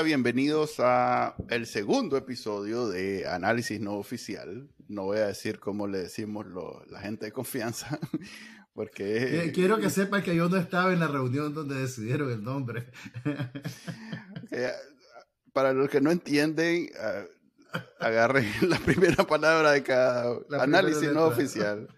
hola, bienvenidos a el segundo episodio de Análisis No Oficial. No voy a decir cómo le decimos la gente de confianza, porque... Quiero que sepan que yo no estaba en la reunión donde decidieron el nombre. para los que no entienden, agarren la primera palabra de cada análisis no oficial.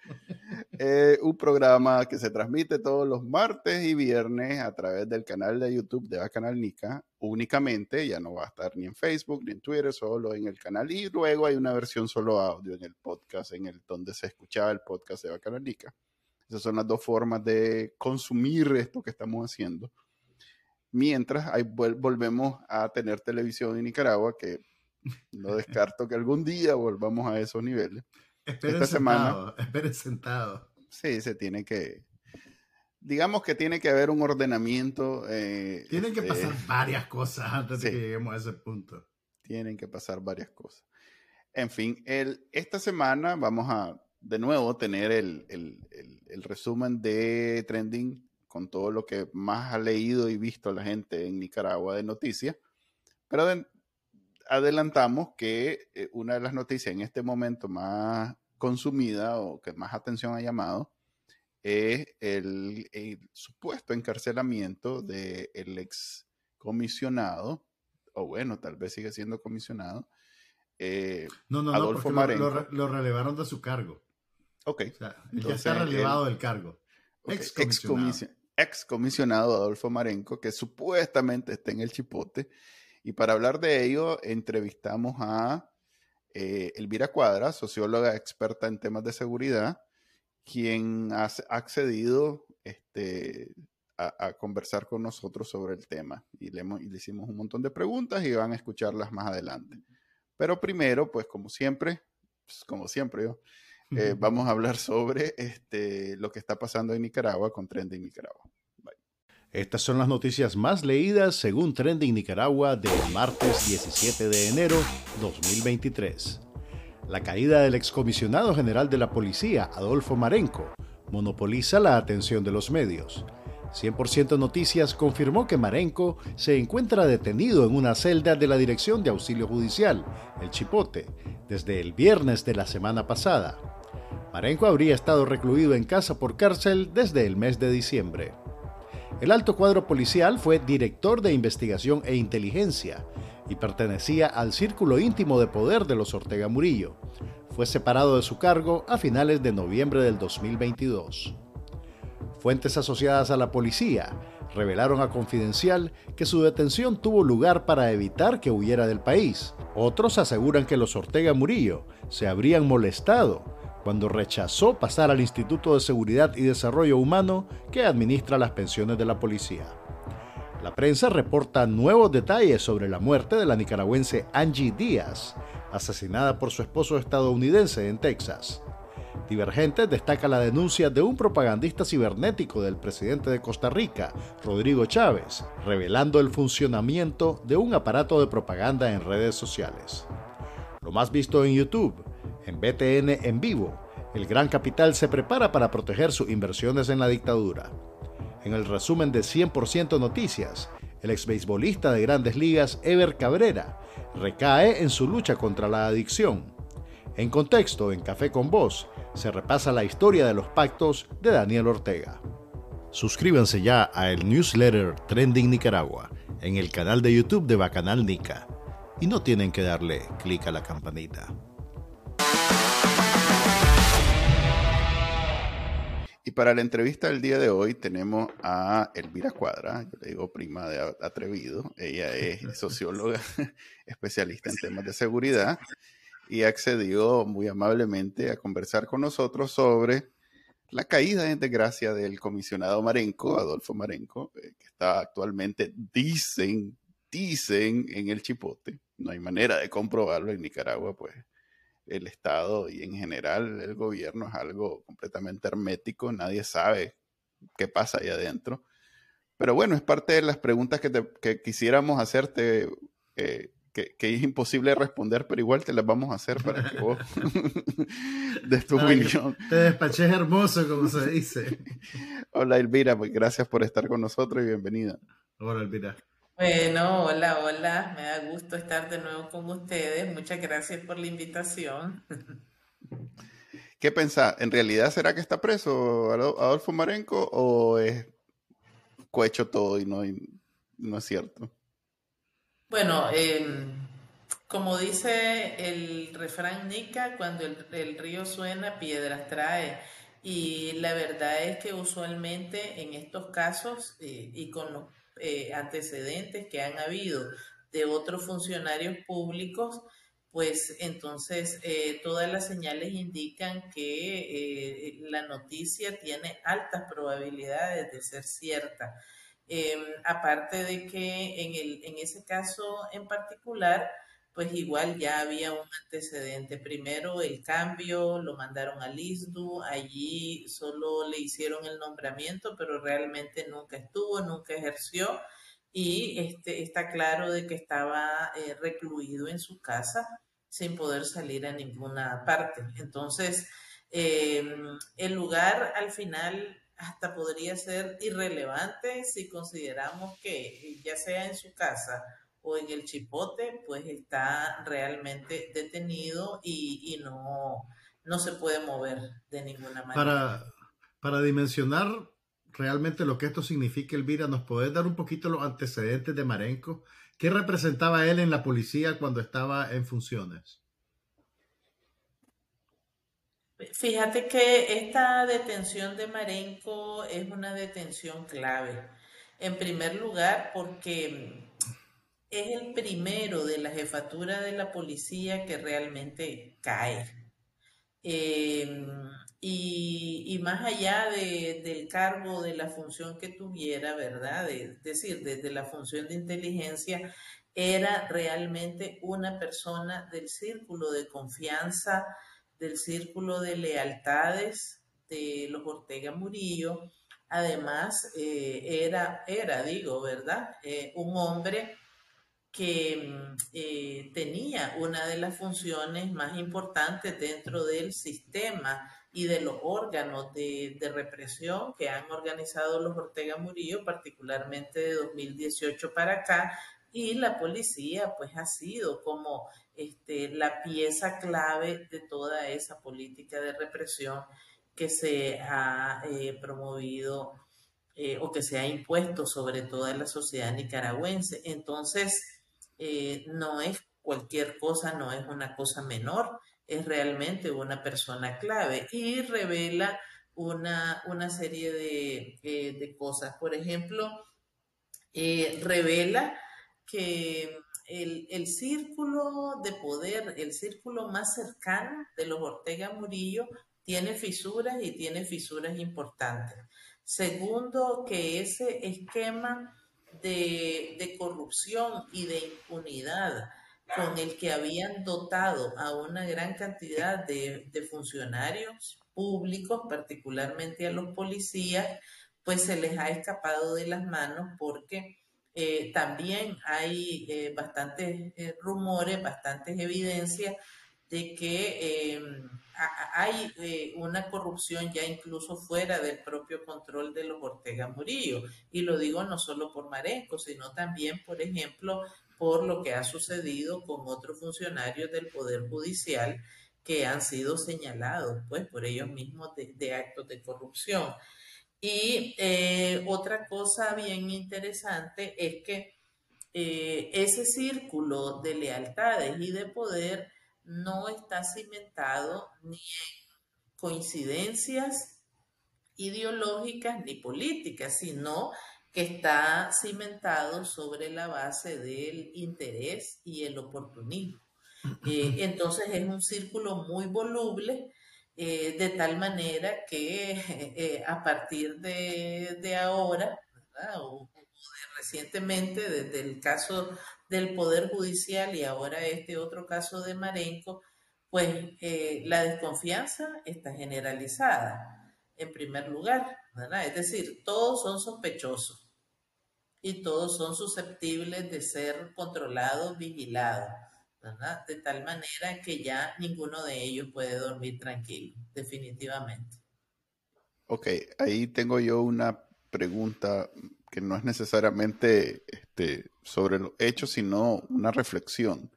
Eh, un programa que se transmite todos los martes y viernes a través del canal de YouTube de Bacanal Nica, únicamente, ya no va a estar ni en Facebook ni en Twitter, solo en el canal. Y luego hay una versión solo audio en el podcast, en el donde se escuchaba el podcast de Bacanal Nica. Esas son las dos formas de consumir esto que estamos haciendo. Mientras ahí volvemos a tener televisión en Nicaragua, que no descarto que algún día volvamos a esos niveles. Esperen Esta sentado, semana. sentado. Sí, se tiene que. Digamos que tiene que haber un ordenamiento. Eh, Tienen que este, pasar varias cosas antes de que lleguemos a ese punto. Tienen que pasar varias cosas. En fin, el, esta semana vamos a de nuevo tener el, el, resumen de trending con todo lo que más ha leído y visto la gente en Nicaragua de noticias. Pero de, adelantamos que eh, una de las noticias en este momento más consumida o que más atención ha llamado es el, supuesto encarcelamiento del ex comisionado, o bueno, tal vez sigue siendo comisionado, eh, no, no, Adolfo no, Marenco. Lo, relevaron de su cargo. Ok. ya está relevado del cargo. Ex, comisionado. ex comisionado Adolfo Marenco, que supuestamente está en el chipote y para hablar de ello, entrevistamos a eh, Elvira Cuadra, socióloga experta en temas de seguridad, quien ha accedido este, a, conversar con nosotros sobre el tema. Y le, hicimos un montón de preguntas y van a escucharlas más adelante. Pero primero, pues como siempre, pues, como siempre yo, eh, vamos a hablar sobre este, lo que está pasando en Nicaragua con Trending Nicaragua. Estas son las noticias más leídas según Trending Nicaragua del martes 17 de enero 2023. La caída del excomisionado general de la policía, Adolfo Marenco, monopoliza la atención de los medios. 100% Noticias confirmó que Marenco se encuentra detenido en una celda de la Dirección de Auxilio Judicial, el Chipote, desde el viernes de la semana pasada. Marenco habría estado recluido en casa por cárcel desde el mes de diciembre. El alto cuadro policial fue director de investigación e inteligencia y pertenecía al círculo íntimo de poder de los Ortega Murillo. Fue separado de su cargo a finales de noviembre del 2022. Fuentes asociadas a la policía revelaron a Confidencial que su detención tuvo lugar para evitar que huyera del país. Otros aseguran que los Ortega Murillo se habrían molestado cuando rechazó pasar al Instituto de Seguridad y Desarrollo Humano que administra las pensiones de la policía. La prensa reporta nuevos detalles sobre la muerte de la nicaragüense Angie Díaz, asesinada por su esposo estadounidense en Texas. Divergente destaca la denuncia de un propagandista cibernético del presidente de Costa Rica, Rodrigo Chávez, revelando el funcionamiento de un aparato de propaganda en redes sociales. Lo más visto en YouTube, en BTN en vivo, el gran capital se prepara para proteger sus inversiones en la dictadura. En el resumen de 100% Noticias, el exbeisbolista de grandes ligas Ever Cabrera recae en su lucha contra la adicción. En contexto, en Café con Voz, se repasa la historia de los pactos de Daniel Ortega. Suscríbanse ya a el newsletter Trending Nicaragua en el canal de YouTube de Bacanal Nica y no tienen que darle clic a la campanita. Y para la entrevista del día de hoy tenemos a Elvira Cuadra, yo le digo prima de Atrevido. Ella es socióloga especialista en temas de seguridad y accedió muy amablemente a conversar con nosotros sobre la caída en desgracia del comisionado Marenco, Adolfo Marenco, eh, que está actualmente, dicen, dicen en el chipote. No hay manera de comprobarlo en Nicaragua, pues el Estado y en general el gobierno es algo completamente hermético, nadie sabe qué pasa ahí adentro. Pero bueno, es parte de las preguntas que, quisiéramos hacerte, eh, que, es imposible responder, pero igual te las vamos a hacer para que vos des tu opinión. Te despaches hermoso, como se dice. Hola Elvira, pues gracias por estar con nosotros y bienvenida. Hola Elvira. Bueno, hola, hola, me da gusto estar de nuevo con ustedes. Muchas gracias por la invitación. ¿Qué pensás? ¿En realidad será que está preso Adolfo Marenco o es cohecho todo y no, no es cierto? Bueno, em, como dice el refrán Nica, cuando el, río suena, piedras trae. Y la verdad es que usualmente en estos casos eh, y con los eh, antecedentes que han habido de otros funcionarios públicos, pues entonces eh, todas las señales indican que la noticia tiene altas probabilidades de ser cierta. Em, aparte de que en, el, en ese caso en particular, pues igual ya había un antecedente. Primero el cambio, lo mandaron al ISDU, allí solo le hicieron el nombramiento, pero realmente nunca estuvo, nunca ejerció y este, está claro de que estaba eh, recluido en su casa sin poder salir a ninguna parte. Entonces, em, el lugar al final hasta podría ser irrelevante si consideramos que ya sea en su casa o en el chipote, pues está realmente detenido y, no, no se puede mover de ninguna manera. Para, para dimensionar realmente lo que esto significa, Elvira, ¿nos podés dar un poquito los antecedentes de Marenco? ¿Qué representaba él en la policía cuando estaba en funciones? Fíjate que esta detención de Marenco es una detención clave. En primer lugar, porque es el primero de la jefatura de la policía que realmente cae. Em, y, más allá del cargo, de la función que tuviera, ¿verdad? Es decir, desde la función de inteligencia, era realmente una persona del círculo de confianza, del círculo de lealtades de los Ortega Murillo. Además, eh, era, era, digo, ¿verdad? Eh, un hombre que mm, eh, tenía una de las funciones más importantes dentro del sistema y de los órganos de, represión que han organizado los Ortega Murillo, particularmente de 2018 para acá, y la policía pues ha sido como este, la pieza clave de toda esa política de represión que se ha eh, promovido eh, o que se ha impuesto sobre toda la sociedad nicaragüense. Entonces, eh, no es cualquier cosa, no es una cosa menor, es realmente una persona clave y revela una, una serie de, de, cosas. Por ejemplo, revela que el, círculo de poder, el círculo más cercano de los Ortega Murillo, tiene fisuras y tiene fisuras importantes. Segundo, que ese esquema de, corrupción y de impunidad con el que habían dotado a una gran cantidad de, de funcionarios públicos, particularmente a los policías, pues se les ha escapado de las manos porque eh, también hay eh, bastantes eh, rumores, bastantes evidencias de que hay una corrupción ya incluso fuera del propio control de los Ortega Murillo. Y lo digo no solo por Marenco, sino también, por ejemplo, por lo que ha sucedido con otros funcionarios del Poder Judicial que han sido señalados, pues, por ellos mismos de actos de corrupción. Y eh, otra cosa bien interesante es que eh, ese círculo de lealtades y de poder no está cimentado ni en coincidencias ideológicas ni políticas, sino que está cimentado sobre la base del interés y el oportunismo. Eh, entonces es un círculo muy voluble eh, de tal manera que eh, a partir de, ahora, o, recientemente, desde el caso del Poder Judicial y ahora este otro caso de Marenco, pues eh, la desconfianza está generalizada, en primer lugar, Es decir, todos son sospechosos y todos son susceptibles de ser controlados, vigilados. De tal manera que ya ninguno de ellos puede dormir tranquilo, definitivamente. Ok, ahí tengo yo una pregunta que no es necesariamente este, sobre los hechos, sino una reflexión.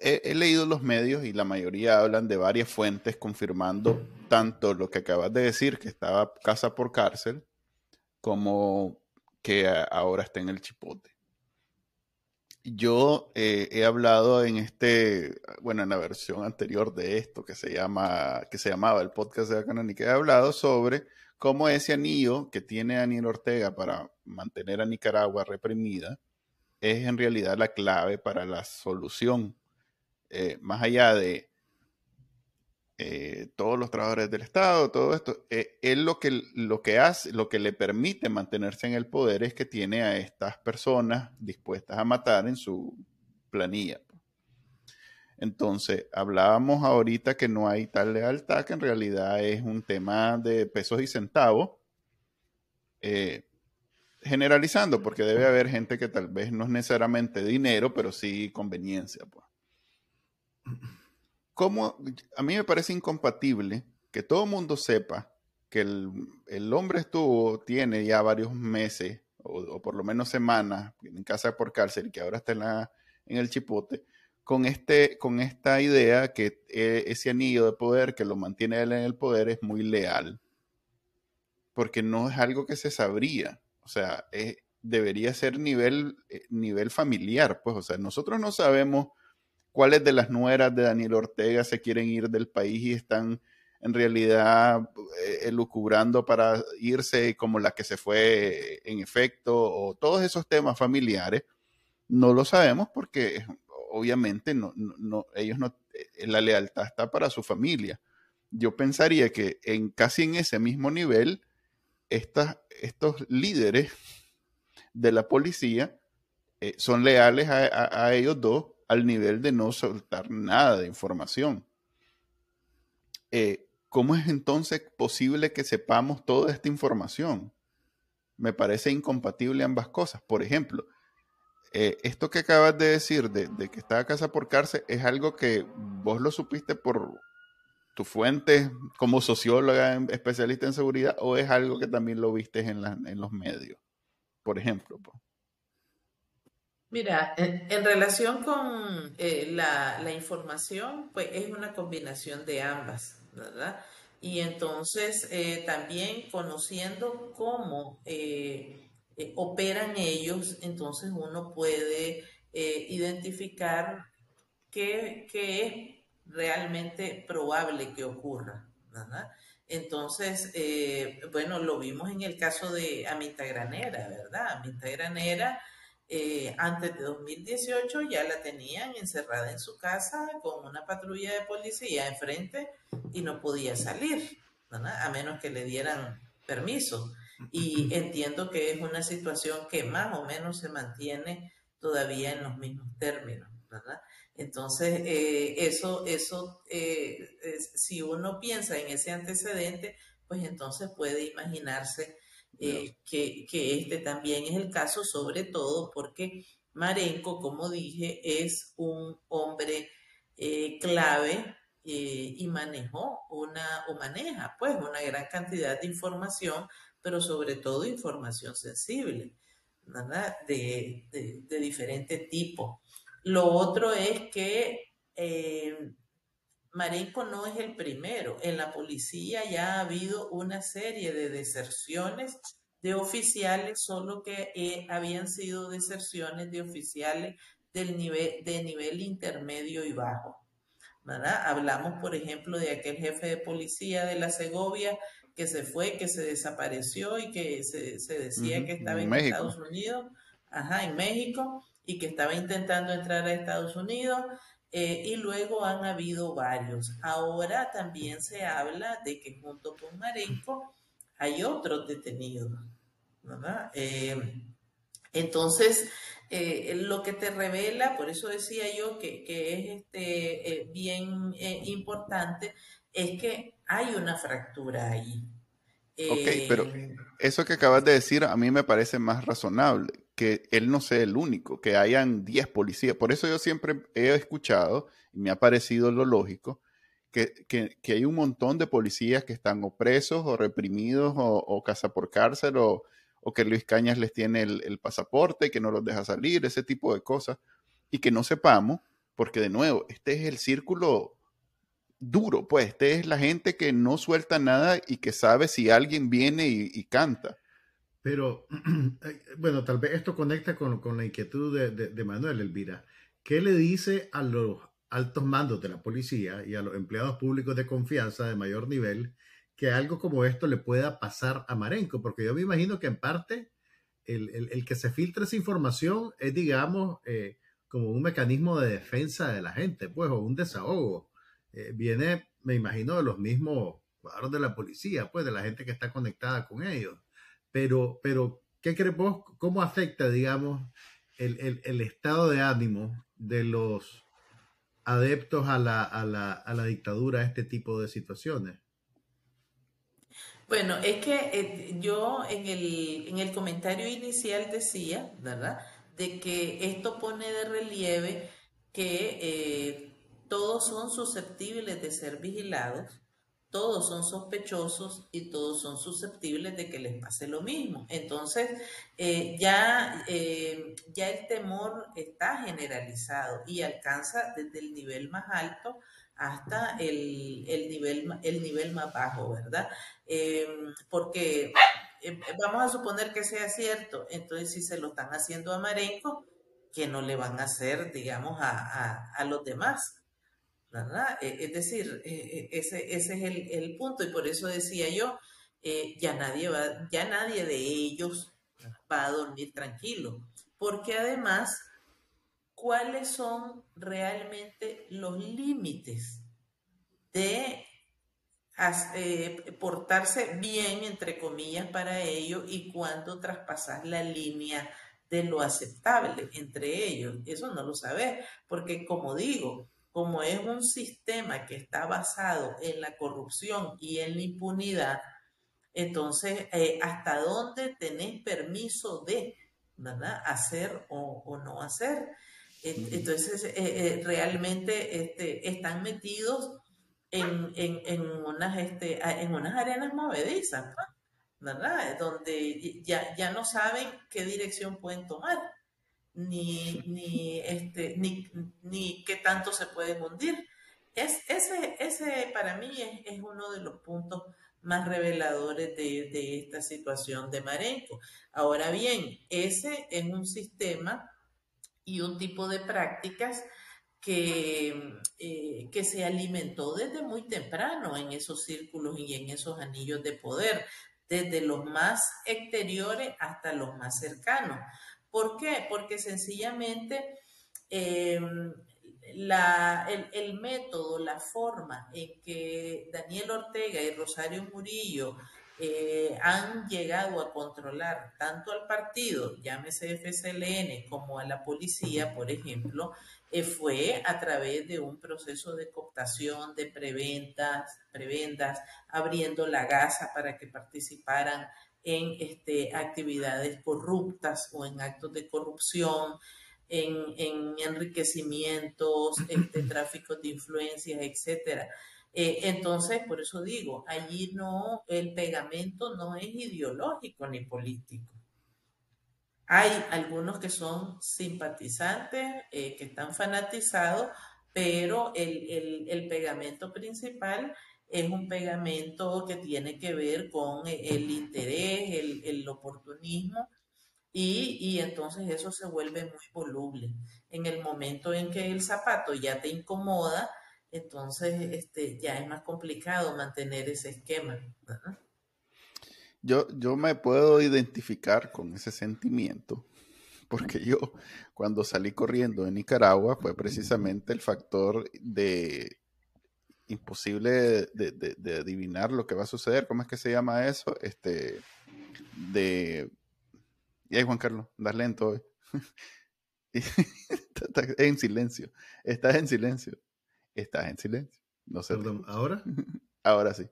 He, leído los medios y la mayoría hablan de varias fuentes confirmando tanto lo que acabas de decir, que estaba casa por cárcel, como que ahora está en el chipote. Yo eh, he hablado en este, bueno, en la versión anterior de esto que se llama, que se llamaba el podcast de la canónica, he hablado sobre cómo ese anillo que tiene Daniel Ortega para mantener a Nicaragua reprimida es en realidad la clave para la solución. Eh, más allá de eh, todos los trabajadores del Estado, todo esto, eh, él lo que, lo que hace, lo que le permite mantenerse en el poder es que tiene a estas personas dispuestas a matar en su planilla. Entonces, hablábamos ahorita que no hay tal lealtad, que en realidad es un tema de pesos y centavos, eh, generalizando, porque debe haber gente que tal vez no es necesariamente dinero, pero sí conveniencia. Pues a mí me parece incompatible que todo el mundo sepa que el, hombre estuvo, tiene ya varios meses, o, por lo menos semanas, en casa por cárcel, y que ahora está en, la, en el chipote, con, este, con esta idea que e, ese anillo de poder que lo mantiene él en el poder es muy leal. Porque no es algo que se sabría. O sea, debería ser nivel, eh, nivel familiar. Pues, o sea, nosotros no sabemos cuáles de las nueras de Daniel Ortega se quieren ir del país y están en realidad eh, elucubrando para irse como la que se fue en efecto, o todos esos temas familiares, no lo sabemos porque obviamente ellos eh, la lealtad está para su familia. Yo pensaría que en casi en ese mismo nivel, estos líderes de la policía eh, son leales a ellos dos al nivel de no soltar nada de información. Eh, ¿Cómo es entonces posible que sepamos toda esta información? Me parece incompatible ambas cosas. Por ejemplo, eh, esto que acabas de decir de, que está a casa por cárcel es algo que vos lo supiste por tu fuente como socióloga especialista en seguridad o es algo que también lo viste en, en los medios, por ejemplo. Mira, en, relación con eh, la, información, pues es una combinación de ambas, ¿verdad? Y entonces eh, también conociendo cómo eh, operan ellos, entonces uno puede identificar qué, qué, es realmente probable que ocurra, ¿verdad? Entonces, bueno, lo vimos en el caso de Amita Granera, ¿verdad? Amita Granera eh, antes de 2018 ya la tenían encerrada en su casa con una patrulla de policía enfrente y no podía salir, a menos que le dieran permiso. Y entiendo que es una situación que más o menos se mantiene todavía en los mismos términos, ¿verdad? Entonces, eh, eso, eso eh, si uno piensa en ese antecedente, pues entonces puede imaginarse eh, que, este también es el caso, sobre todo porque Marenco, como dije, es un hombre eh, clave eh, y manejó una, o maneja pues una gran cantidad de información, pero sobre todo información sensible, ¿verdad? De, de, diferente tipo. Lo otro es que Marenco no es el primero. En la policía ya ha habido una serie de deserciones de oficiales, solo que eh, habían sido deserciones de oficiales del nivel, de nivel intermedio y bajo. Hablamos, por ejemplo, de aquel jefe de policía de la Segovia que se fue, que se desapareció y que se, decía que estaba en, Estados Unidos, ajá, en México, y que estaba intentando entrar a Estados Unidos eh, y luego han habido varios. Ahora también se habla de que junto con Marenco hay otros detenidos, ¿verdad? Eh, entonces, eh, lo que te revela, por eso decía yo que, es este, bien importante, es que hay una fractura ahí. ok, pero eso que acabas de decir a mí me parece más razonable que él no sea el único, que hayan 10 policías. Por eso yo siempre he escuchado, y me ha parecido lo lógico, que, que, hay un montón de policías que están opresos o reprimidos o, o casa por cárcel o, o, que Luis Cañas les tiene el, el pasaporte y que no los deja salir, ese tipo de cosas, y que no sepamos, porque de nuevo, este es el círculo duro, pues, este es la gente que no suelta nada y que sabe si alguien viene y, canta. Pero, bueno, tal vez esto conecta con, con la inquietud de, de, Manuel Elvira. ¿Qué le dice a los altos mandos de la policía y a los empleados públicos de confianza de mayor nivel que algo como esto le pueda pasar a Marenco, porque yo me imagino que en parte el, el, que se filtre esa información es, digamos, eh, como un mecanismo de defensa de la gente, pues, o un desahogo. Eh, viene, me imagino, de los mismos cuadros de la policía, pues, de la gente que está conectada con ellos. Pero, pero ¿qué crees vos? ¿Cómo afecta, digamos, el, el, el estado de ánimo de los adeptos a la, a la, a la dictadura, a este tipo de situaciones? Bueno, es que eh, yo en el, en el comentario inicial decía, ¿verdad?, de que esto pone de relieve que eh, todos son susceptibles de ser vigilados todos son sospechosos y todos son susceptibles de que les pase lo mismo. Entonces, eh, ya, eh, ya el temor está generalizado y alcanza desde el nivel más alto hasta el, nivel, el nivel más bajo, ¿verdad? Em, porque em, vamos a suponer que sea cierto, entonces si se lo están haciendo a Marenco, que no le van a hacer, digamos, a, a los demás. E, es decir, e, e, ese, es el, punto y por eso decía yo, eh, ya, nadie va, ya nadie de ellos va a dormir tranquilo, porque además, ¿cuáles son realmente los límites de eh, portarse bien, entre comillas, para ellos y cuándo traspasar la línea de lo aceptable entre ellos? Eso no lo sabes, porque como digo, como es un sistema que está basado en la corrupción y en la impunidad, entonces, eh, ¿hasta dónde tenés permiso de ¿verdad? hacer o, no hacer? Entonces, eh, eh, realmente este, están metidos en, unas, este, en unas arenas movedizas, ¿verdad? Donde ya, ya no saben qué dirección pueden tomar ni, ni, este, ni, ni qué tanto se pueden hundir. Es, ese, ese para mí es, uno de los puntos más reveladores de, esta situación de Marenco. Ahora bien, ese es un sistema y un tipo de prácticas que, eh, que se alimentó desde muy temprano en esos círculos y en esos anillos de poder, desde los más exteriores hasta los más cercanos. ¿Por qué? Porque sencillamente em, el, método, la forma en que Daniel Ortega y Rosario Murillo eh, han llegado a controlar tanto al partido, llámese FCLN, como a la policía, por ejemplo, eh, fue a través de un proceso de cooptación, de preventas, prebendas, abriendo la gasa para que participaran en este, actividades corruptas o en actos de corrupción, en, enriquecimientos, este, tráfico de influencias, etcétera. Eh, entonces, por eso digo, allí no, el pegamento no es ideológico ni político. Hay algunos que son simpatizantes, eh, que están fanatizados, pero el, el pegamento principal es un pegamento que tiene que ver con e, el interés, el, oportunismo, y, entonces eso se vuelve muy voluble. En el momento en que el zapato ya te incomoda, entonces este, ya es más complicado mantener ese esquema. Yo, yo me puedo identificar con ese sentimiento, porque yo cuando salí corriendo de Nicaragua fue precisamente el factor de imposible de, adivinar lo que va a suceder. ¿Cómo es que se llama eso? Este, de... Y ahí, Juan Carlos, das lento hoy. Estás en silencio. Estás en silencio. Estás en silencio. No sé. Perdón, ¿ahora? Ahora sí.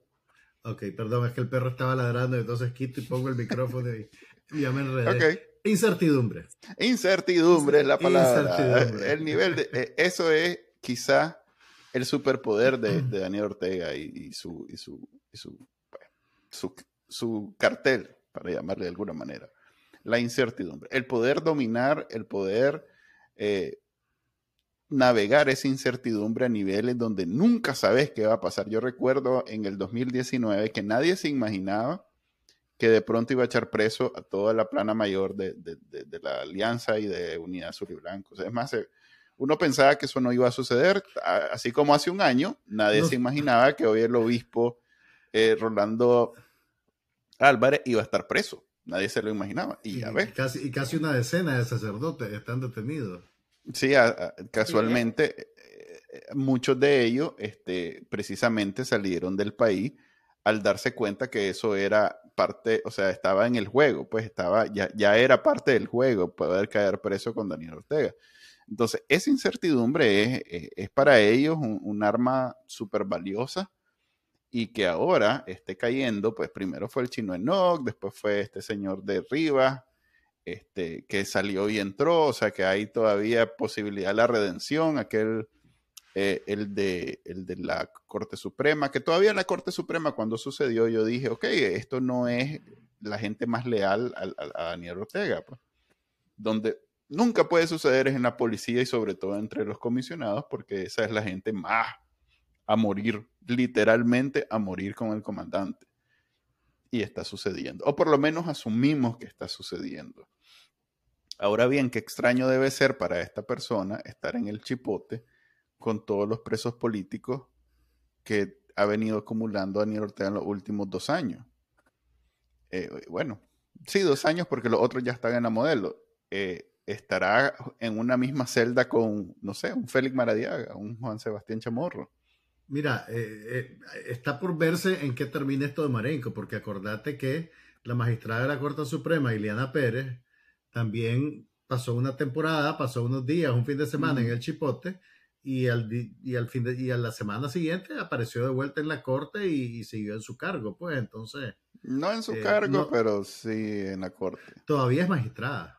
Ok, perdón, es que el perro estaba ladrando, entonces quito y pongo el micrófono y, ya me enredé. Incertidumbre. Incertidumbre es la palabra. El nivel de... Eh, eso es quizá el superpoder de, Daniel Ortega y, su, y, su, su, su, cartel, para llamarle de alguna manera. La incertidumbre. El poder dominar, el poder eh, navegar esa incertidumbre a niveles donde nunca sabes qué va a pasar. Yo recuerdo en el 2019 que nadie se imaginaba que de pronto iba a echar preso a toda la plana mayor de, la Alianza y de Unidad Sur y Blanco. es más, eh, uno pensaba que eso no iba a suceder, así como hace un año, nadie se imaginaba que hoy el obispo eh, Rolando Álvarez iba a estar preso. Nadie se lo imaginaba. Y, ya ves. Casi, y casi una decena de sacerdotes están detenidos. Sí, casualmente, eh, muchos de ellos este, precisamente salieron del país al darse cuenta que eso era parte, o sea, estaba en el juego, pues estaba, ya, ya era parte del juego poder caer preso con Daniel Ortega. Entonces, esa incertidumbre es, eh, es, para ellos un, arma súper valiosa y que ahora esté cayendo, pues primero fue el chino Enoch, después fue este señor de Rivas, este, que salió y entró, o sea que hay todavía posibilidad de la redención, aquel, eh, el, de, el de la Corte Suprema, que todavía la Corte Suprema cuando sucedió yo dije, ok, esto no es la gente más leal a, a Daniel Ortega, pues, donde nunca puede suceder en la policía y sobre todo entre los comisionados, porque esa es la gente más a morir, literalmente a morir con el comandante. Y está sucediendo, o por lo menos asumimos que está sucediendo. Ahora bien, qué extraño debe ser para esta persona estar en el chipote con todos los presos políticos que ha venido acumulando Daniel Ortega en los últimos dos años. Eh, bueno, sí, dos años porque los otros ya están en la modelo. Eh, estará en una misma celda con, no sé, un Félix Maradiaga, un Juan Sebastián Chamorro. Mira, eh, eh, está por verse en qué termina esto de Marenco, porque acordate que la magistrada de la Corte Suprema, Ileana Pérez, también pasó una temporada, pasó unos días, un fin de semana en el Chipote, y al, y al fin de, y a la semana siguiente apareció de vuelta en la corte y, siguió en su cargo, pues entonces. No en su eh, cargo, pero sí en la corte. Todavía es magistrada.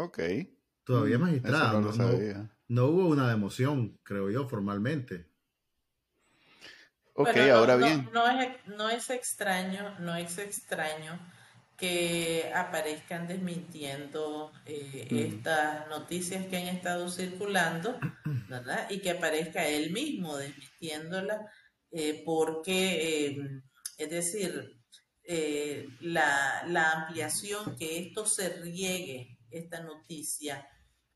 Ok. Todavía mm, magistrado. No, hubo una democión, creo yo, formalmente. Ok, ahora bien. No es, extraño, no es extraño que aparezcan desmintiendo eh, mm. estas noticias que han estado circulando, ¿verdad? Y que aparezca él mismo desmintiéndola, eh, porque, eh, es decir, la, la ampliación, que esto se riegue esta noticia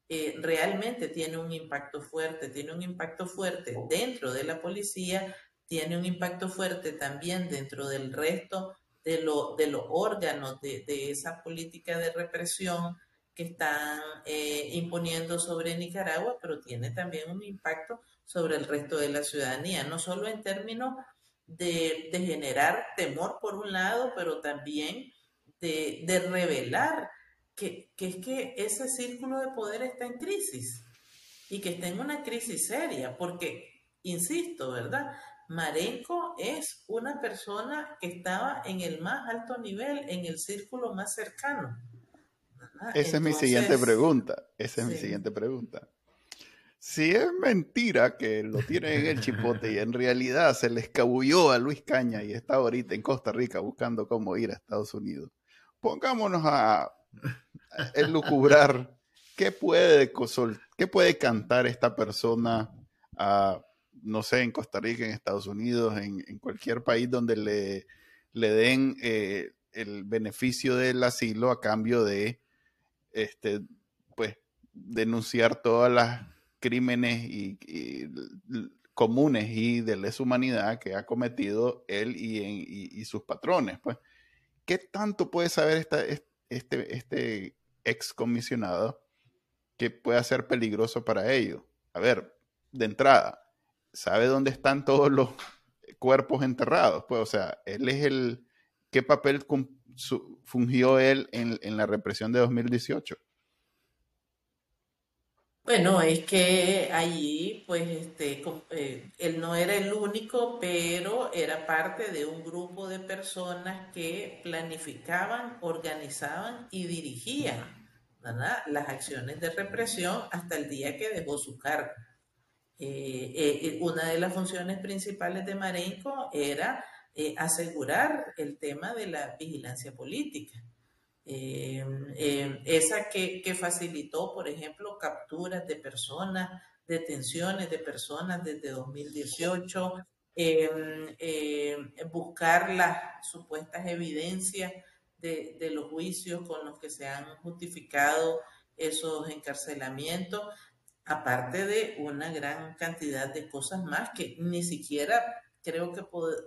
eh, realmente tiene un impacto fuerte, tiene un impacto fuerte dentro de la policía, tiene un impacto fuerte también dentro del resto de, lo, de los órganos de, esa política de represión que están eh, imponiendo sobre Nicaragua, pero tiene también un impacto sobre el resto de la ciudadanía, no solo en términos de, generar temor por un lado, pero también de, de revelar que, es que ese círculo de poder está en crisis y que está en una crisis seria, porque, insisto, ¿verdad? Marenco es una persona que estaba en el más alto nivel, en el círculo más cercano. Esa es mi siguiente pregunta. Esa es mi siguiente pregunta. Si es mentira que lo tiene en el chipote y en realidad se le escabulló a Luis Caña y está ahorita en Costa Rica buscando cómo ir a Estados Unidos, pongámonos a el lucubrar qué puede, qué puede cantar esta persona, no sé, en Costa Rica, en Estados Unidos, en, cualquier país donde le, le den eh, el beneficio del asilo a cambio de, este, pues, denunciar todas las crímenes y, comunes y de lesa humanidad que ha cometido él y, sus patrones, pues. ¿Qué tanto puede saber esta, este, este excomisionado que pueda ser peligroso para ellos. A ver, de entrada, ¿sabe dónde están todos los cuerpos enterrados? Pues, o sea, él es el, ¿qué papel fungió él en, en la represión de 2018? Bueno, es que allí, pues, este, eh, él no era el único, pero era parte de un grupo de personas que planificaban, organizaban y dirigían las acciones de represión hasta el día que dejó su cargo. una de las funciones principales de Marenco era asegurar el tema de la vigilancia política. Esa que, facilitó, por ejemplo, capturas de personas, detenciones de personas desde 2018, Em, em, buscar las supuestas evidencias de, los juicios con los que se han justificado esos encarcelamientos, aparte de una gran cantidad de cosas más que ni siquiera creo que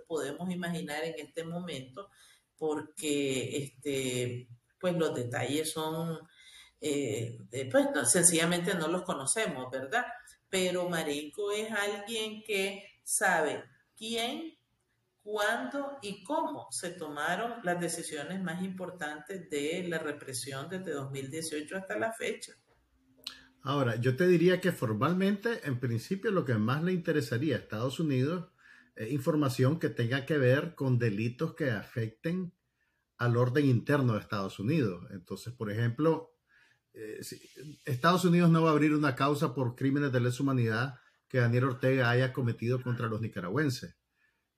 podemos imaginar en este momento, porque este, pues los detalles son, eh, pues sencillamente no los conocemos, ¿verdad? Pero Marenco es alguien que sabe quién, cuándo y cómo se tomaron las decisiones más importantes de la represión desde 2018 hasta la fecha. Ahora, yo te diría que formalmente, en principio, lo que más le interesaría a Estados Unidos es información que tenga que ver con delitos que afecten al orden interno de Estados Unidos. Entonces, por ejemplo, eh, Estados Unidos no va a abrir una causa por crímenes de lesa humanidad que Daniel Ortega haya cometido contra los nicaragüenses,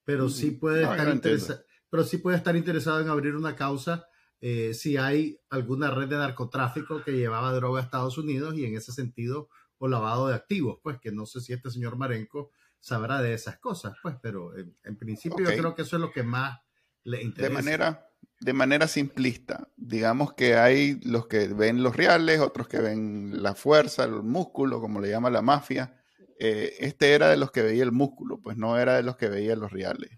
pero sí puede, estar, pero sí puede estar interesado en abrir una causa eh, si hay alguna red de narcotráfico que llevaba droga a Estados Unidos y en ese sentido o lavado de activos, pues que no sé si este señor Marenco sabrá de esas cosas, pues, pero en, principio yo creo que eso es lo que más le interesa. De manera, de manera simplista, digamos que hay los que ven los reales, otros que ven la fuerza, el músculo, como le llama la mafia, eh, este era de los que veía el músculo, pues no era de los que veía los reales.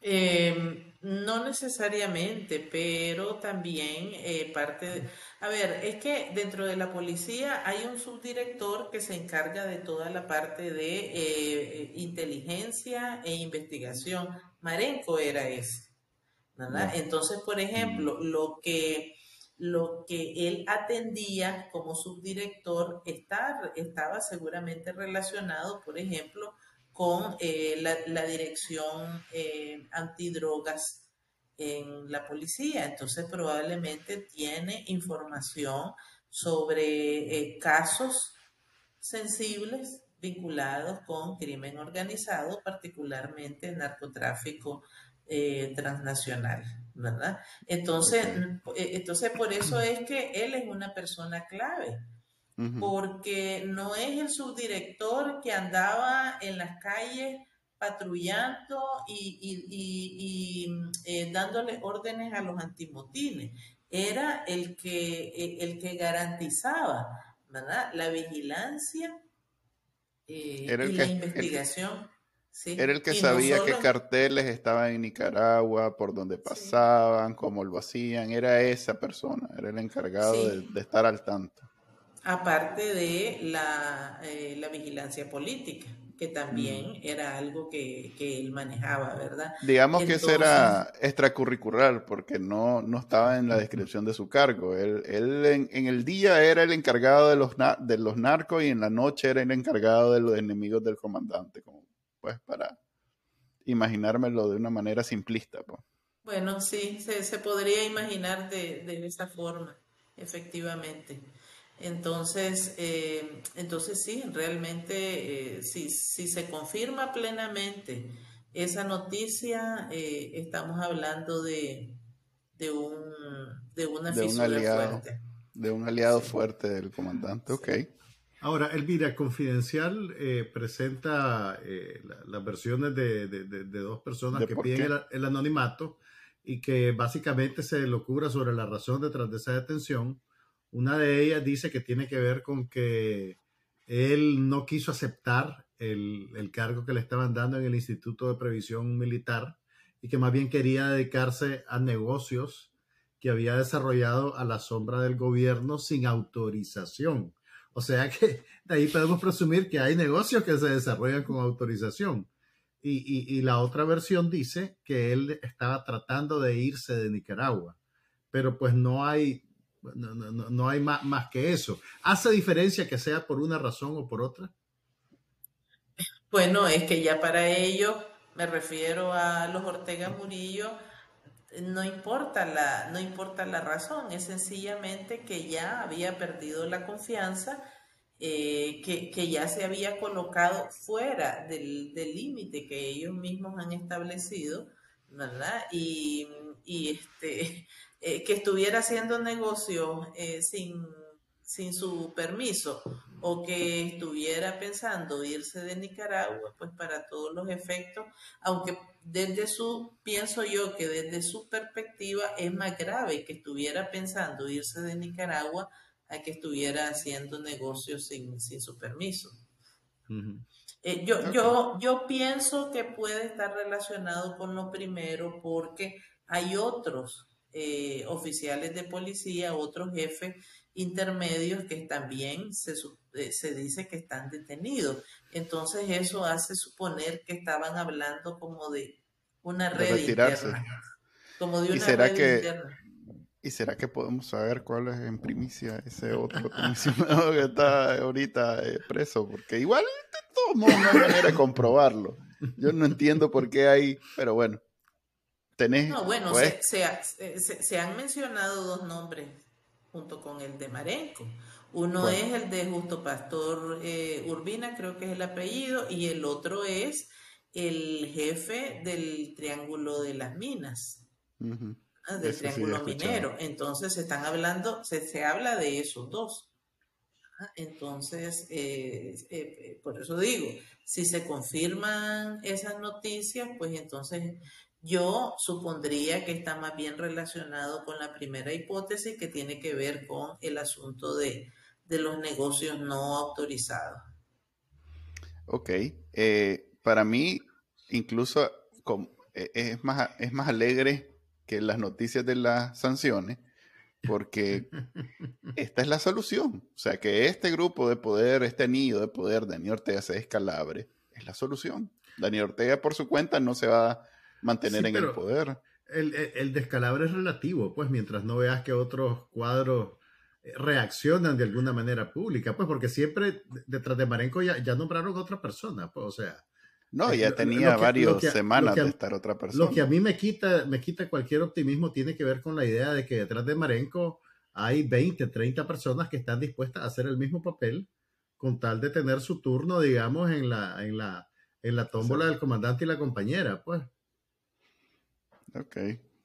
Em, no necesariamente, pero también eh, parte de... A ver, es que dentro de la policía hay un subdirector que se encarga de toda la parte de eh, inteligencia e investigación. Marenco era ese, ¿verdad? Entonces, por ejemplo, lo que lo que él atendía como subdirector estaba seguramente relacionado, por ejemplo, con eh, la, dirección eh, antidrogas en la policía. Entonces probablemente tiene información sobre eh, casos sensibles vinculados con crimen organizado, particularmente narcotráfico transnacional. ¿verdad? Entonces, eh, entonces, por eso es que él es una persona clave, porque no es el subdirector que andaba en las calles patrullando y, eh, dándole órdenes a los antimotines. Era el que, eh, el que garantizaba ¿verdad? la vigilancia y la investigación. Era el que sabía qué carteles estaban en Nicaragua, por dónde pasaban, cómo lo hacían. Era esa persona, era el encargado de, estar al tanto. Aparte de la, eh, la vigilancia política, que también era algo que, él manejaba, ¿verdad? Digamos que eso era extracurricular, porque no, no estaba en la descripción de su cargo. Él, él en, el día era el encargado de los, de los narcos y en la noche era el encargado de los enemigos del comandante, como pues para imaginármelo de una manera simplista. Pues. Bueno, sí, se, podría imaginar de, esa forma, efectivamente. Entonces, eh, entonces sí, realmente, eh, si, se confirma plenamente esa noticia, eh, estamos hablando de, de, un, de una de un aliado, fuerte. De un aliado fuerte del comandante, ok. Ahora, Elvira, Confidencial eh, presenta eh, las versiones de, dos personas que piden el, anonimato y que básicamente se locura sobre la razón detrás de esa detención. Una de ellas dice que tiene que ver con que él no quiso aceptar el, el cargo que le estaban dando en el Instituto de Previsión Militar y que más bien quería dedicarse a negocios que había desarrollado a la sombra del gobierno sin autorización o sea que de ahí podemos presumir que hay negocios que se desarrollan con autorización. Y, y, la otra versión dice que él estaba tratando de irse de Nicaragua, pero pues no hay, no, no, no hay más, más que eso. ¿Hace diferencia que sea por una razón o por otra? Bueno, es que ya para ello, me refiero a los Ortega Murillo, no importa la, no importa la razón, es sencillamente que ya había perdido la confianza eh, que, ya se había colocado fuera del límite que ellos mismos han establecido, ¿verdad? Y, este, eh, que estuviera haciendo negocios eh, sin, sin su permiso o que estuviera pensando irse de Nicaragua, pues para todos los efectos, aunque desde su, pienso yo que desde su perspectiva es más grave que estuviera pensando irse de Nicaragua a que estuviera haciendo negocios sin, su permiso. Eh, yo, yo, yo pienso que puede estar relacionado con lo primero porque hay otros eh, oficiales de policía, otros jefes intermedios que también se, eh, se dice que están detenidos. Entonces eso hace suponer que estaban hablando como de una red interna. Como de una ¿Y será red que, interna. ¿Y será que podemos saber cuál es en primicia ese otro comisionado que está ahorita eh, preso? Porque igual de todos modos no hay manera de comprobarlo. Yo no entiendo por qué hay, pero bueno. Tenés, no, bueno, pues se, se, han mencionado dos nombres junto con el de Marenco. Uno es el de Justo Pastor eh, Urbina, creo que es el apellido, y el otro es el jefe del Triángulo de las Minas, ah, del Triángulo Minero. Entonces se están hablando, se, se habla de esos dos. Ah, entonces, eh, eh, por eso digo, si se confirman esas noticias, pues entonces yo supondría que está más bien relacionado con la primera hipótesis que tiene que ver con el asunto de, los negocios no autorizados. Ok, eh, para mí incluso e, es, más, es más alegre que las noticias de las sanciones porque esta es la solución. O sea, que este grupo de poder, este nido de poder de Daniel Ortega se descalabre, es la solución. Daniel Ortega por su cuenta no se va mantener en el poder. El, descalabro es relativo, pues mientras no veas que otros cuadros eh, reaccionan de alguna manera pública, pues porque siempre detrás de Marenco ya, ya nombraron otra persona, pues o sea. No, ya tenía varias semanas de estar otra persona. Lo que a mí me quita, me quita cualquier optimismo tiene que ver con la idea de que detrás de Marenco hay 20, 30 personas que están dispuestas a hacer el mismo papel con tal de tener su turno, digamos, en la, en la, en la tómbola del comandante y la compañera, pues. Ok.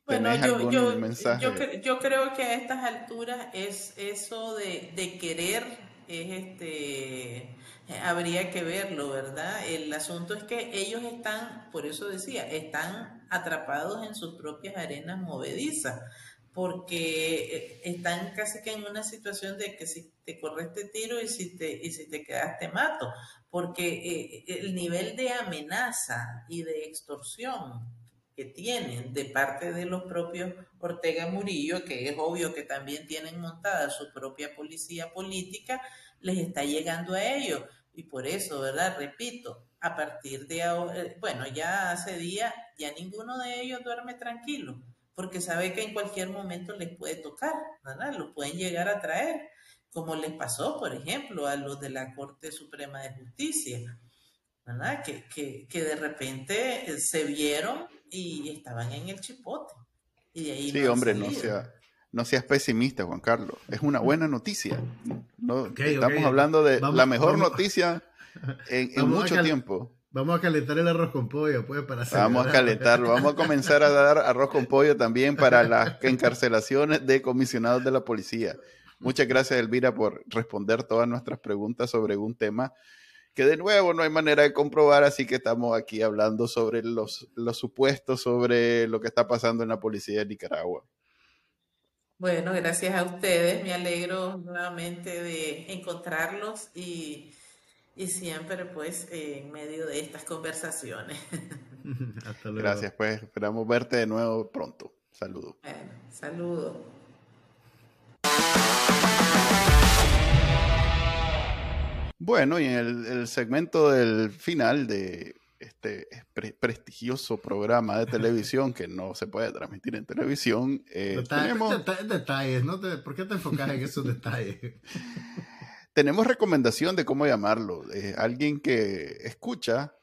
Bueno, yo, yo, yo, creo que a estas alturas es eso de, de querer, es este, habría que verlo, ¿verdad? El asunto es que ellos están, por eso decía, están atrapados en sus propias arenas movedizas, porque eh, están casi que en una situación de que si te corres te tiro y si te, y si te quedas te mato, porque eh, el nivel de amenaza y de extorsión que tienen de parte de los propios Ortega Murillo, que es obvio que también tienen montada su propia policía política, les está llegando a ellos. Y por eso, ¿verdad? Repito, a partir de ahora, eh, bueno, ya hace día, ya ninguno de ellos duerme tranquilo, porque sabe que en cualquier momento les puede tocar, ¿verdad? Lo pueden llegar a traer, como les pasó, por ejemplo, a los de la Corte Suprema de Justicia, ¿verdad? Que, que, que de repente eh, se vieron y estaban en el chipote. Y ahí sí, hombre, no, sea, no seas pesimista, Juan Carlos. Es una buena noticia. No, estamos hablando de la mejor noticia en, mucho tiempo. Vamos a calentar el arroz con pollo, pues, para Vamos a calentarlo. Vamos a comenzar a dar arroz con pollo también para las encarcelaciones de comisionados de la policía. Muchas gracias, Elvira, por responder todas nuestras preguntas sobre un tema que de nuevo no hay manera de comprobar, así que estamos aquí hablando sobre los, los supuestos, sobre lo que está pasando en la policía de Nicaragua. Bueno, gracias a ustedes, me alegro nuevamente de encontrarlos y, y siempre pues en medio de estas conversaciones. Hasta luego. Gracias, pues esperamos verte de nuevo pronto. Saludos. Bueno, saludos. Bueno, y en el, segmento del final de este prestigioso programa de televisión que no se puede transmitir en televisión, eh, tenemos... detalles, ¿no? ¿Por qué te enfocas en esos detalles? tenemos recomendación de cómo llamarlo. alguien que escucha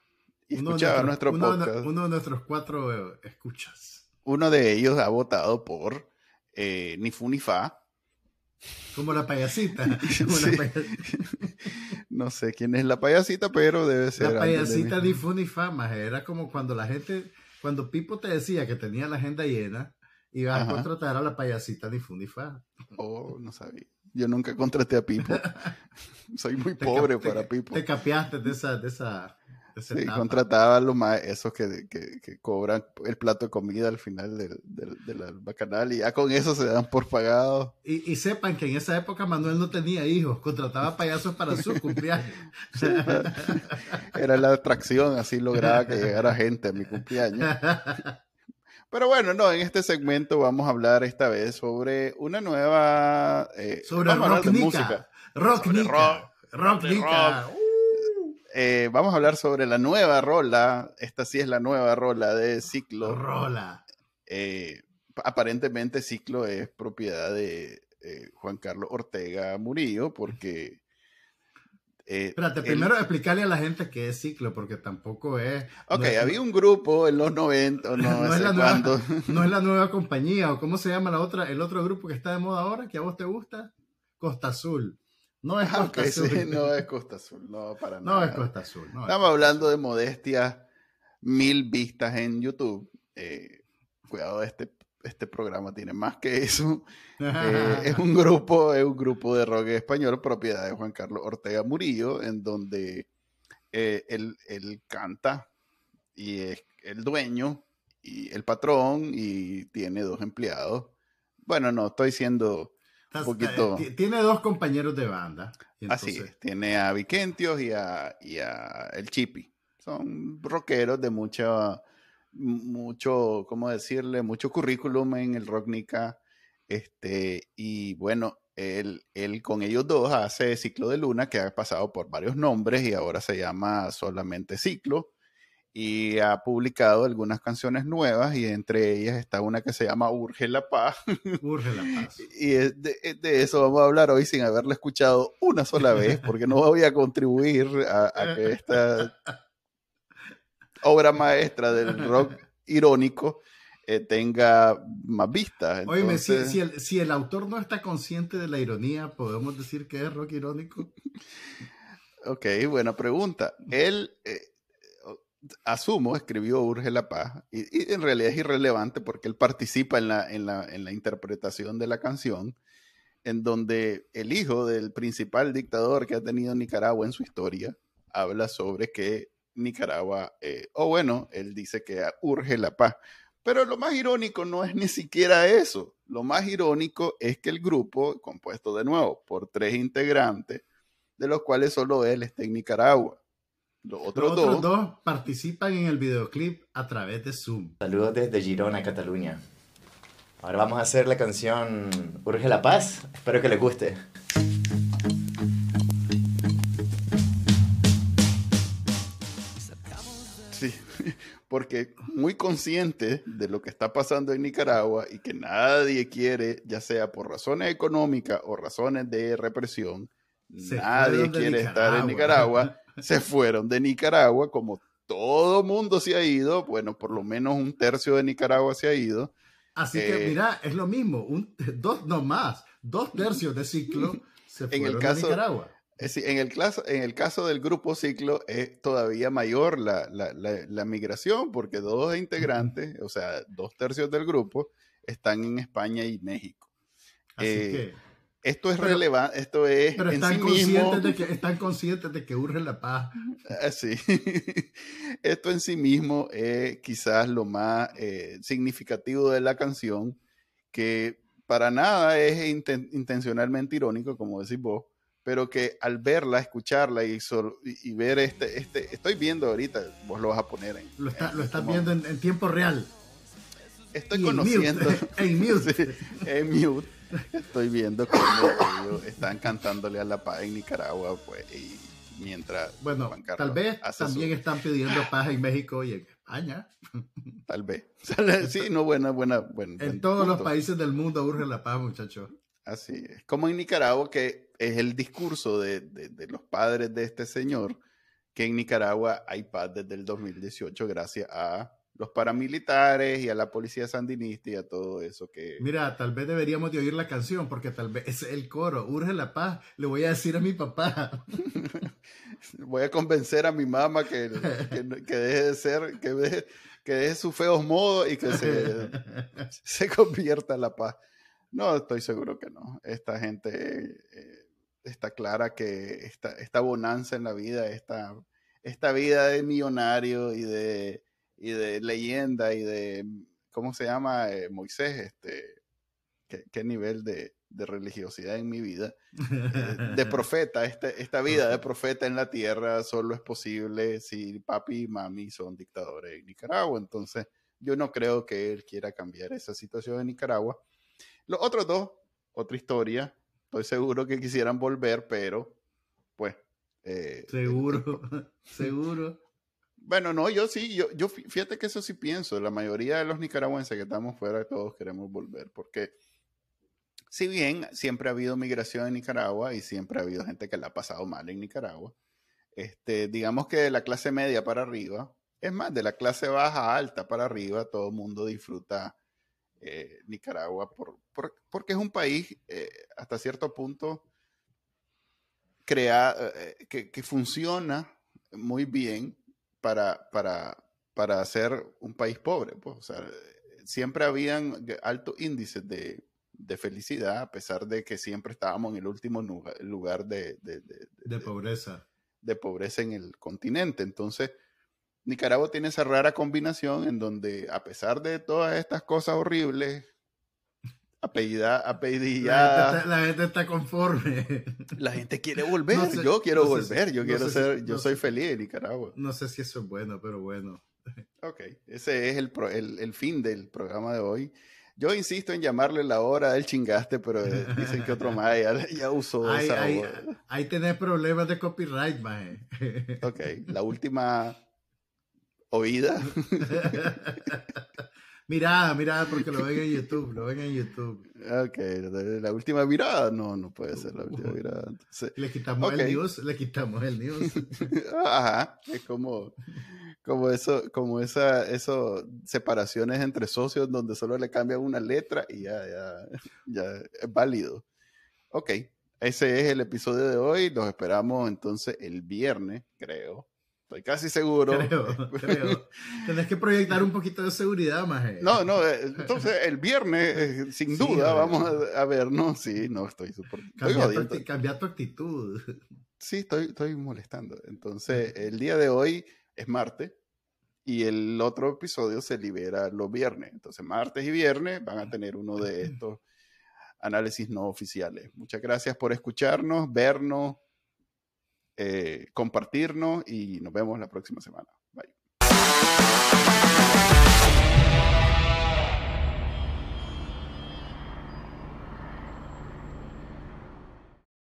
y escucha nuestro podcast. uno de nuestros cuatro escuchas. Uno de ellos ha votado por eh, ni fu ni fa. Como la payasita. Como la payasita. No sé quién es la payasita, pero debe ser. La payasita mi- de Funifama era como cuando la gente, cuando Pipo te decía que tenía la agenda llena, ibas Ajá. a contratar a la payasita de Funifama. Oh, no sabía. Yo nunca contraté a Pipo. Soy muy Te pobre te- para Pipo. Te capeaste de esa, de esa, de esa Sí, etapa. contrataba a los más, esos que, que, que cobran el plato de comida al final del, del, del bacanal y ya con eso se dan por pagado. Y, y sepan que en esa época Manuel no tenía hijos, contrataba payasos para su cumpleaños. Era la atracción, así lograba que llegara gente a mi cumpleaños. Pero bueno, no, en este segmento vamos a hablar esta vez sobre una nueva... eh, Sobre de Rocknica. música. Rocknica. rock, Rocknica. Uh, Eh, vamos a hablar sobre la nueva rola. Esta sí es la nueva rola de Ciclo. rola. Eh, aparentemente Ciclo es propiedad de eh, Juan Carlos Ortega Murillo porque... eh, Espérate, primero explicarle a la gente qué es ciclo, porque tampoco es. Ok, no es- había un grupo en los 90, o no, no es la nueva-. No es la nueva compañía, o cómo se llama la otra, el otro grupo que está de moda ahora, que a vos te gusta, Costa Azul. No es Costa Azul. sí, no es Costa Azul, no, para No nada. es Costa Azul. no es Estamos hablando de modestia, mil vistas en YouTube. Eh, cuidado, este, este programa tiene más que eso. Eh, es un grupo, es un grupo de rock español, propiedad de Juan Carlos Ortega Murillo, en donde eh, él, él canta y es el dueño y el patrón y tiene dos empleados. Bueno, no, estoy siendo Estás- un poquito- eh, Tiene dos compañeros de banda. Así es, tiene a Vicentios y a, y a El Chipi. Son rockeros de mucha, mucho, ¿cómo decirle? Mucho currículum en el Rocknica. Este, y bueno, él, él con ellos dos hace Ciclo de Luna, que ha pasado por varios nombres y ahora se llama solamente Ciclo. Y ha publicado algunas canciones nuevas y entre ellas está una que se llama Urge la Paz. Urge la paz. Y de, es de eso vamos a hablar hoy sin haberla escuchado una sola vez, porque no voy a contribuir a, a que esta obra maestra del rock irónico eh, tenga más vistas. Oye, si, Entonces, si el, si el autor no está consciente de la ironía, ¿podemos decir que es rock irónico? Ok, buena pregunta. Él, eh, asumo, escribió Urge la Paz, y, en realidad es irrelevante porque él participa en la, en, la, en la interpretación de la canción, en donde el hijo del principal dictador que ha tenido Nicaragua en su historia habla sobre que Nicaragua, eh, o bueno, él dice que urge la paz. Pero lo más irónico no es ni siquiera eso. Lo más irónico es que el grupo, compuesto de nuevo por tres integrantes, de los cuales solo él está en Nicaragua. Los otros, Los otros dos, dos participan en el videoclip a través de Zoom. Saludos desde Girona, Cataluña. Ahora vamos a hacer la canción Urge la Paz. Espero que les guste. sí, porque muy consciente de lo que está pasando en Nicaragua y que nadie quiere, ya sea por razones económicas o razones de represión, Se nadie quiere estar en Nicaragua, se fueron de Nicaragua, como todo mundo se ha ido, bueno, por lo menos un tercio de Nicaragua se ha ido. Así que Eh, mira, es lo mismo, un, dos no más, dos tercios de ciclo se En fueron el de caso- Nicaragua. Es decir, en el, caso, en el caso del grupo Ciclo es todavía mayor la, la- la- la migración porque dos integrantes, o sea, dos tercios del grupo, están en España y México. Así eh, que, Esto es relevante, esto es pero en están sí mismo... conscientes de que están conscientes de que urge la paz. Así. Esto en sí mismo es quizás lo más eh, significativo de la canción, que para nada es inten- intencionalmente irónico, como decís vos, pero que al verla, escucharla y, y, ver este, este, estoy viendo ahorita, vos lo vas a poner en... Lo, está- en lo este estás viendo en, en tiempo real. Estoy y en conociendo. mute, en mute. Sí, en mute. Estoy viendo cómo ellos están cantándole a la paz en Nicaragua, pues, y mientras Bueno, tal vez hace su- también están pidiendo paz en México y en España. Tal vez. Sí, no, buena, buena, buen, buen En todos los países del mundo urge la paz, muchachos. Así es. Como en Nicaragua, que es el discurso de, de- de los padres de este señor, que en Nicaragua hay paz desde el 2018 gracias a los paramilitares y a la policía sandinista y a todo eso que... Mira, tal vez deberíamos de oír la canción porque tal vez es el coro, urge la paz, le voy a decir a mi papá. voy a convencer a mi mamá que, que, deje de ser, que deje, que deje sus feos modos y que se, se convierta en la paz. No, estoy seguro que no. Esta gente eh, está clara que esta, esta bonanza en la vida, esta, esta vida de millonario y de y de leyenda y de, ¿cómo se llama? Eh, Moisés, este, ¿qué, nivel de, religiosidad en mi vida, eh, de profeta, este, esta vida de profeta en la tierra solo es posible si papi y mami son dictadores en Nicaragua. Entonces, yo no creo que él quiera cambiar esa situación en Nicaragua. Los otros dos, otra historia, estoy seguro que quisieran volver, pero pues... Eh, seguro, seguro. Bueno, no, yo sí, yo, yo fíjate que eso sí pienso. La mayoría de los nicaragüenses que estamos fuera, todos queremos volver, porque si bien siempre ha habido migración en Nicaragua y siempre ha habido gente que la ha pasado mal en Nicaragua, este, digamos que de la clase media para arriba, es más, de la clase baja alta para arriba, todo el mundo disfruta eh, Nicaragua por, porque es un país eh, hasta cierto punto crea, eh, que funciona muy bien para, para, para ser un país pobre. Pues, o sea, siempre habían altos índices de, de, felicidad, a pesar de que siempre estábamos en el último lugar de, de, de pobreza. De pobreza en el continente. Entonces, Nicaragua tiene esa rara combinación en donde, a pesar de todas estas cosas horribles, apellida, apellidada. La, gente está conforme. La gente quiere volver. yo quiero volver. yo quiero ser. yo soy feliz en Nicaragua. No sé si eso es bueno, pero bueno. Ok, ese es el, el, el, fin del programa de hoy. Yo insisto en llamarle la hora del chingaste, pero eh, dicen que otro más ya, usó esa ahí, Ahí tenés problemas de copyright, mae. Ok, la última oída. Mirada, mirada, porque lo ven en YouTube, lo ven en YouTube. Ok, la última mirada, no, no puede ser la última mirada. le quitamos el news, le quitamos el news. Ajá, es como, como eso, como esa, eso, separaciones entre socios donde solo le cambian una letra y ya, ya, ya es válido. Ok, ese es el episodio de hoy, los esperamos entonces el viernes, creo Estoy casi seguro. Creo, creo. Tenés que proyectar un poquito de seguridad, más. No, no, eh, entonces el viernes, eh, sin duda, vamos a, ver, ¿no? Sí, no, estoy súper... Cambia, tu actitud. Sí, estoy, estoy molestando. Entonces, el día de hoy es martes y el otro episodio se libera los viernes. Entonces, martes y viernes van a tener uno de estos análisis no oficiales. Muchas gracias por escucharnos, vernos eh, compartirnos y nos vemos la próxima semana. Bye.